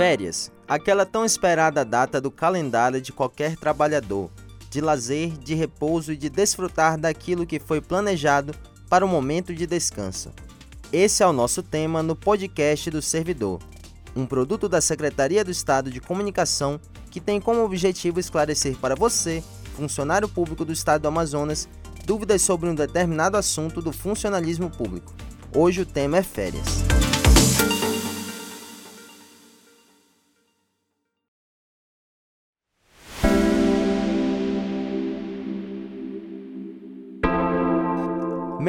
Férias, aquela tão esperada data do calendário de qualquer trabalhador, de lazer, de repouso e de desfrutar daquilo que foi planejado para o momento de descanso. Esse é o nosso tema no podcast do Servidor, um produto da Secretaria do Estado de Comunicação que tem como objetivo esclarecer para você, funcionário público do Estado do Amazonas, dúvidas sobre um determinado assunto do funcionalismo público. Hoje o tema é férias.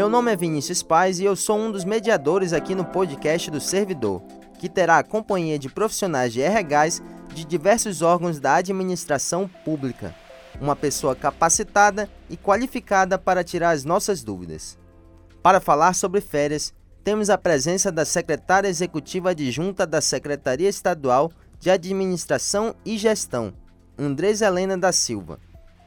Meu nome é Vinícius Paz e eu sou um dos mediadores aqui no podcast do Servidor, que terá a companhia de profissionais de RHs de diversos órgãos da administração pública, uma pessoa capacitada e qualificada para tirar as nossas dúvidas. Para falar sobre férias, temos a presença da secretária executiva adjunta da Secretaria Estadual de Administração e Gestão, Andresa Helena da Silva.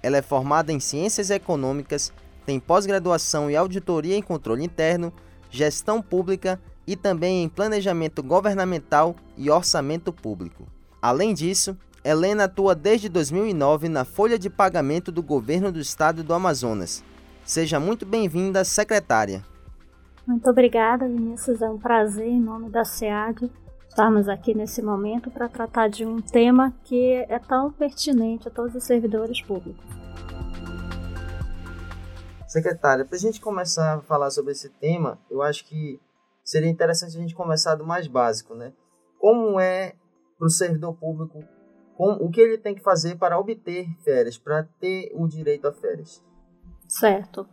Ela é formada em Ciências Econômicas tem pós-graduação em Auditoria e Controle Interno, Gestão Pública e também em Planejamento Governamental e Orçamento Público. Além disso, Helena atua desde 2009 na folha de pagamento do Governo do Estado do Amazonas. Seja muito bem-vinda, secretária. Muito obrigada, Vinícius. É um prazer, em nome da SEAD, estarmos aqui nesse momento para tratar de um tema que é tão pertinente a todos os servidores públicos. Secretária, para a gente começar a falar sobre esse tema, eu acho que seria interessante a gente começar do mais básico, né? Como é para o servidor público, o que ele tem que fazer para obter férias, para ter o direito a férias? Certo.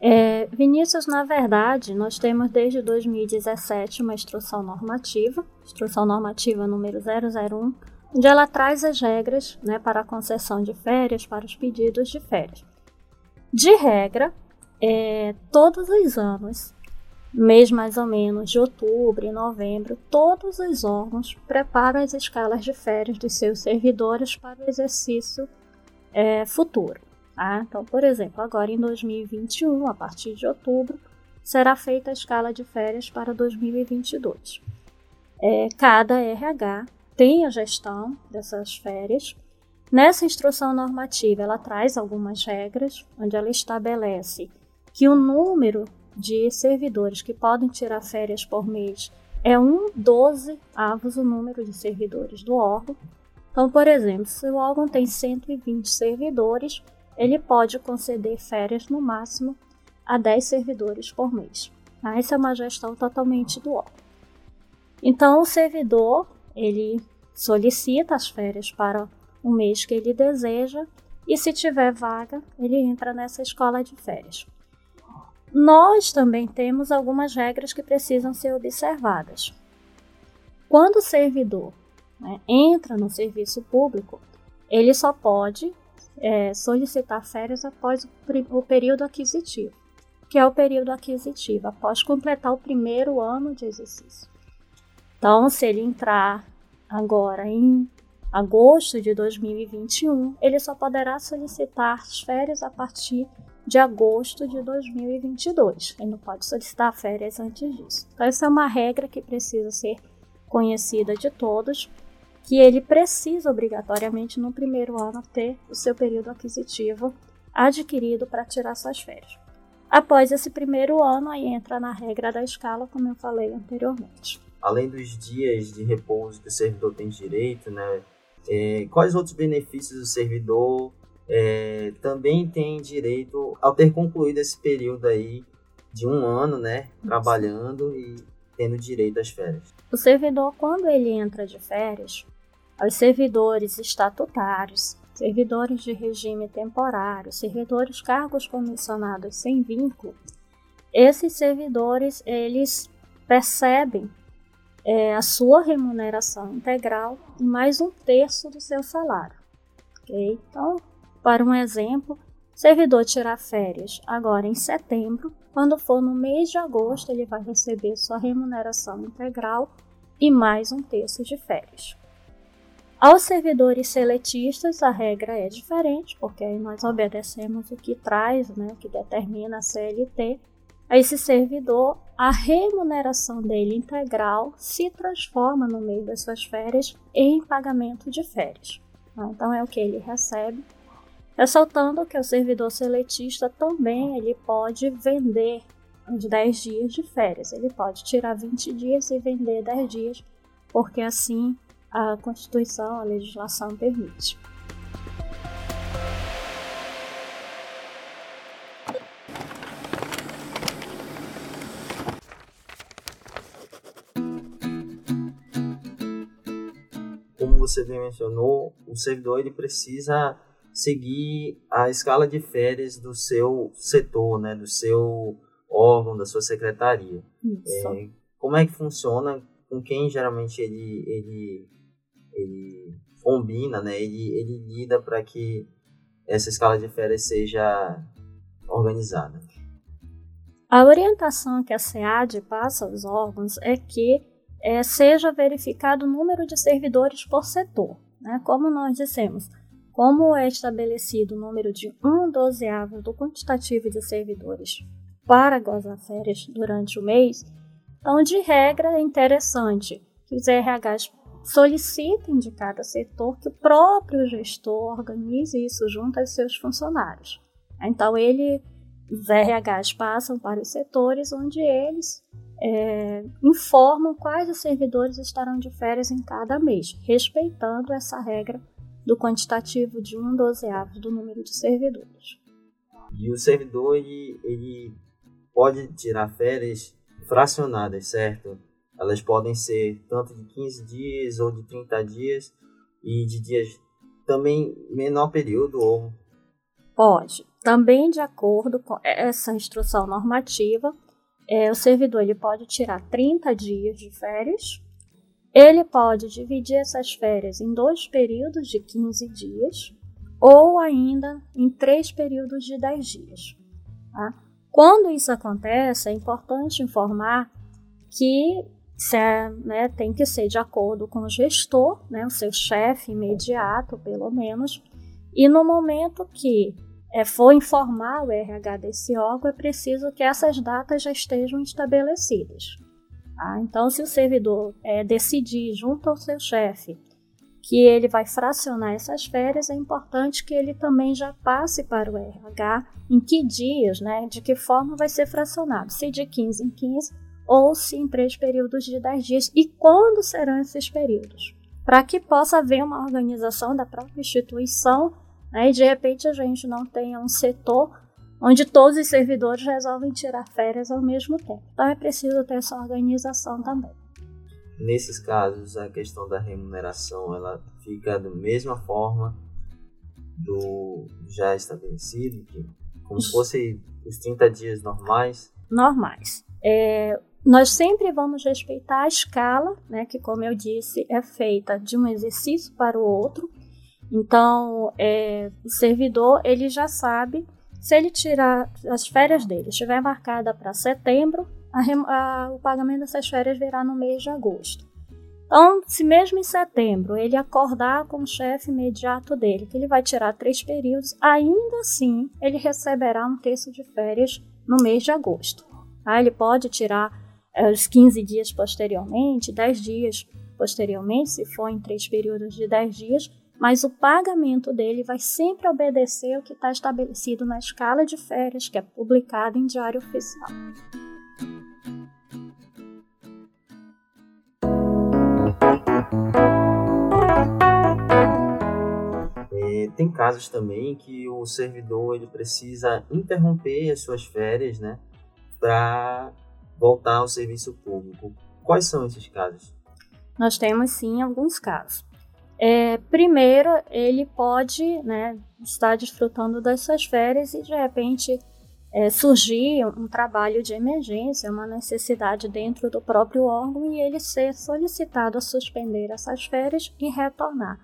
É, Vinícius, na verdade, nós temos desde 2017 uma instrução normativa, instrução normativa número 001, onde ela traz as regras né, para a concessão de férias, para os pedidos de férias. De regra, é, todos os anos, mês mais ou menos de outubro e novembro, todos os órgãos preparam as escalas de férias dos seus servidores para o exercício é, futuro. Tá? Então, por exemplo, agora em 2021, a partir de outubro, será feita a escala de férias para 2022. É, cada RH tem a gestão dessas férias Nessa instrução normativa, ela traz algumas regras, onde ela estabelece que o número de servidores que podem tirar férias por mês é um 12 avos o número de servidores do órgão. Então, por exemplo, se o órgão tem 120 servidores, ele pode conceder férias no máximo a 10 servidores por mês. Tá? Essa é uma gestão totalmente do órgão. Então, o servidor ele solicita as férias para o mês que ele deseja e, se tiver vaga, ele entra nessa escola de férias. Nós também temos algumas regras que precisam ser observadas. Quando o servidor né, entra no serviço público, ele só pode é, solicitar férias após o, o período aquisitivo, que é o período aquisitivo, após completar o primeiro ano de exercício. Então, se ele entrar agora em agosto de 2021, ele só poderá solicitar as férias a partir de agosto de 2022. Ele não pode solicitar férias antes disso. Então, essa é uma regra que precisa ser conhecida de todos, que ele precisa obrigatoriamente no primeiro ano ter o seu período aquisitivo adquirido para tirar suas férias. Após esse primeiro ano, aí entra na regra da escala, como eu falei anteriormente. Além dos dias de repouso que o servidor tem direito, né, é, quais outros benefícios o servidor é, também tem direito ao ter concluído esse período aí de um ano, né, trabalhando e tendo direito às férias? O servidor, quando ele entra de férias, os servidores estatutários, servidores de regime temporário, servidores cargos comissionados sem vínculo, esses servidores eles percebem é, a sua remuneração integral e mais um terço do seu salário. Okay? Então, para um exemplo, servidor tirar férias agora em setembro, quando for no mês de agosto, ele vai receber sua remuneração integral e mais um terço de férias. Aos servidores seletistas, a regra é diferente, porque aí nós obedecemos o que traz, né, o que determina a CLT, a esse servidor, a remuneração dele integral se transforma no meio das suas férias em pagamento de férias. Então é o que ele recebe. Ressaltando que o servidor seletista também ele pode vender os 10 dias de férias. Ele pode tirar 20 dias e vender 10 dias, porque assim a Constituição, a legislação permite. Você bem mencionou, o servidor ele precisa seguir a escala de férias do seu setor, né, do seu órgão, da sua secretaria. É, como é que funciona? Com quem geralmente ele, ele, ele combina, né? ele, ele lida para que essa escala de férias seja organizada? A orientação que a SEAD passa aos órgãos é que é, seja verificado o número de servidores por setor. Né? Como nós dissemos, como é estabelecido o número de um dozeavo do quantitativo de servidores para gozar férias durante o mês, então, de regra, é interessante que os RHs solicitem de cada setor que o próprio gestor organize isso junto aos seus funcionários. Então, ele, os RHs passam para os setores onde eles é, informam quais os servidores estarão de férias em cada mês, respeitando essa regra do quantitativo de um dozeavo do número de servidores. E o servidor ele, ele pode tirar férias fracionadas, certo? Elas podem ser tanto de 15 dias ou de 30 dias e de dias também menor período ou pode. Também de acordo com essa instrução normativa, é, o servidor ele pode tirar 30 dias de férias. Ele pode dividir essas férias em dois períodos de 15 dias ou ainda em três períodos de 10 dias. Tá? Quando isso acontece, é importante informar que é, né, tem que ser de acordo com o gestor, né, o seu chefe imediato, pelo menos, e no momento que é, for informar o RH desse órgão, é preciso que essas datas já estejam estabelecidas. Tá? Então, se o servidor é, decidir junto ao seu chefe que ele vai fracionar essas férias, é importante que ele também já passe para o RH em que dias, né, de que forma vai ser fracionado, se de 15 em 15 ou se em três períodos de 10 dias e quando serão esses períodos, para que possa haver uma organização da própria instituição e de repente a gente não tenha um setor onde todos os servidores resolvem tirar férias ao mesmo tempo. Então é preciso ter essa organização também. Nesses casos, a questão da remuneração ela fica da mesma forma do já estabelecido, como se fosse os 30 dias normais? Normais. É, nós sempre vamos respeitar a escala, né, que, como eu disse, é feita de um exercício para o outro. Então, é, o servidor ele já sabe se ele tirar as férias dele, estiver marcada para setembro, a, a, o pagamento dessas férias virá no mês de agosto. Então, se mesmo em setembro ele acordar com o chefe imediato dele que ele vai tirar três períodos, ainda assim ele receberá um terço de férias no mês de agosto. Tá? Ele pode tirar é, os 15 dias posteriormente, 10 dias posteriormente, se for em três períodos de 10 dias, mas o pagamento dele vai sempre obedecer ao que está estabelecido na escala de férias que é publicada em Diário Oficial. tem casos também que o servidor ele precisa interromper as suas férias, né, para voltar ao serviço público. Quais são esses casos? Nós temos sim alguns casos. É, primeiro, ele pode né, estar desfrutando das suas férias e de repente é, surgir um trabalho de emergência, uma necessidade dentro do próprio órgão e ele ser solicitado a suspender essas férias e retornar.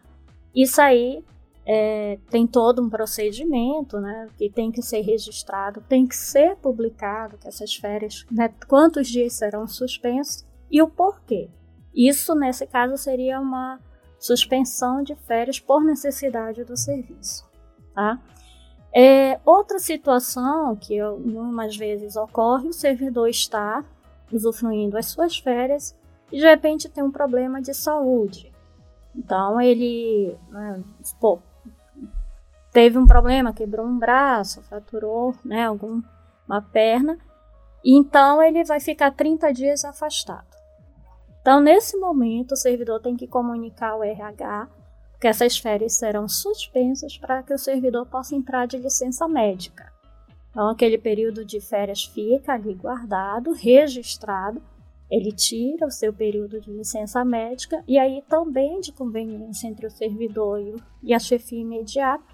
Isso aí é, tem todo um procedimento, né, que tem que ser registrado, tem que ser publicado que essas férias, né, quantos dias serão suspensos e o porquê. Isso, nesse caso, seria uma suspensão de férias por necessidade do serviço. Tá? É, outra situação que algumas vezes ocorre, o servidor está usufruindo as suas férias e de repente tem um problema de saúde. Então ele né, pô, teve um problema, quebrou um braço, fraturou né, alguma perna, então ele vai ficar 30 dias afastado. Então, nesse momento, o servidor tem que comunicar ao RH que essas férias serão suspensas para que o servidor possa entrar de licença médica. Então, aquele período de férias fica ali guardado, registrado, ele tira o seu período de licença médica e aí também de conveniência entre o servidor e a chefia imediata,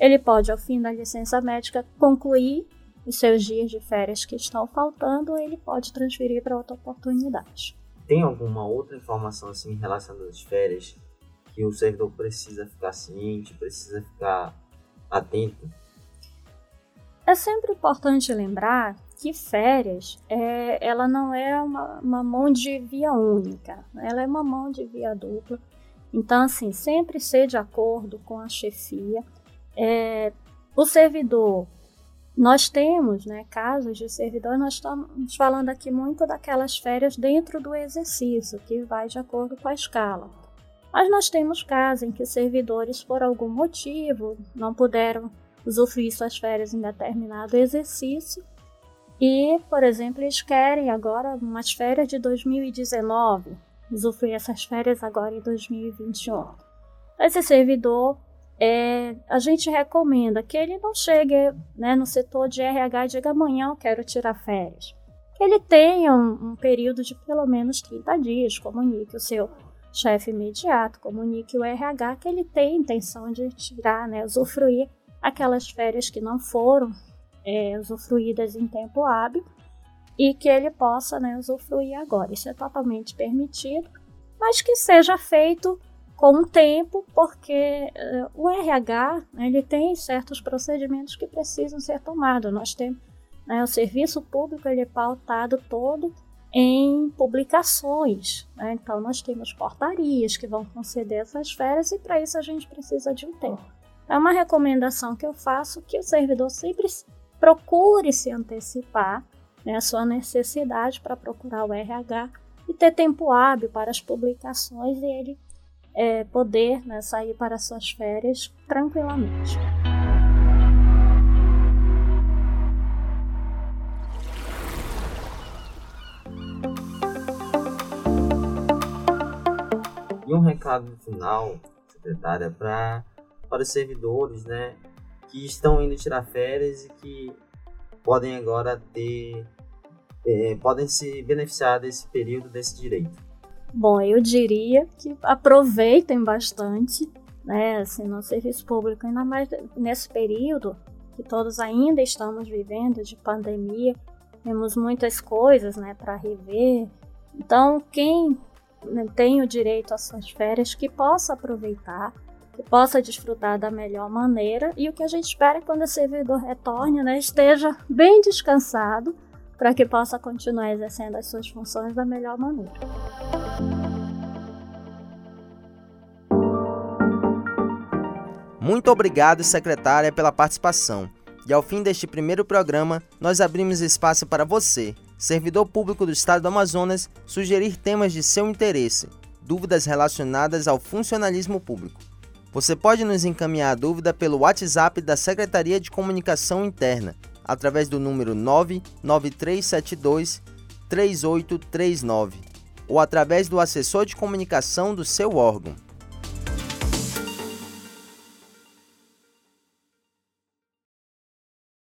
ele pode, ao fim da licença médica, concluir os seus dias de férias que estão faltando, ou ele pode transferir para outra oportunidade. Tem alguma outra informação assim em relação às férias que o servidor precisa ficar ciente, precisa ficar atento? É sempre importante lembrar que férias, é, ela não é uma, uma mão de via única, ela é uma mão de via dupla. Então, assim, sempre ser de acordo com a chefia. É, o servidor, nós temos né, casos de servidor, nós estamos falando aqui muito daquelas férias dentro do exercício, que vai de acordo com a escala. Mas nós temos casos em que servidores, por algum motivo, não puderam usufruir suas férias em determinado exercício e, por exemplo, eles querem agora umas férias de 2019, usufruir essas férias agora em 2021. Esse servidor, é, a gente recomenda que ele não chegue né, no setor de RH e diga amanhã eu quero tirar férias. Que ele tenha um, um período de pelo menos 30 dias, comunique o seu chefe imediato, comunique o RH que ele tem intenção de tirar, né, usufruir aquelas férias que não foram é, usufruídas em tempo hábil e que ele possa né, usufruir agora. Isso é totalmente permitido, mas que seja feito com o tempo, porque uh, o RH ele tem certos procedimentos que precisam ser tomados. Nós temos né, o serviço público ele é pautado todo em publicações. Né? Então nós temos portarias que vão conceder essas férias e para isso a gente precisa de um tempo. É uma recomendação que eu faço que o servidor sempre procure se antecipar né, a sua necessidade para procurar o RH e ter tempo hábil para as publicações e ele é, poder né, sair para suas férias tranquilamente. E um recado final, secretária, para para os servidores, né, que estão indo tirar férias e que podem agora ter é, podem se beneficiar desse período desse direito? Bom, eu diria que aproveitem bastante, né, assim, no serviço público, ainda mais nesse período que todos ainda estamos vivendo de pandemia, temos muitas coisas, né, para rever. Então, quem né, tem o direito às suas férias, que possa aproveitar, que possa desfrutar da melhor maneira e o que a gente espera é que quando o servidor retorne, né, esteja bem descansado para que possa continuar exercendo as suas funções da melhor maneira. Muito obrigado, secretária, pela participação. E ao fim deste primeiro programa, nós abrimos espaço para você, servidor público do Estado do Amazonas, sugerir temas de seu interesse, dúvidas relacionadas ao funcionalismo público. Você pode nos encaminhar a dúvida pelo WhatsApp da Secretaria de Comunicação Interna, através do número 99372 3839 ou através do assessor de comunicação do seu órgão.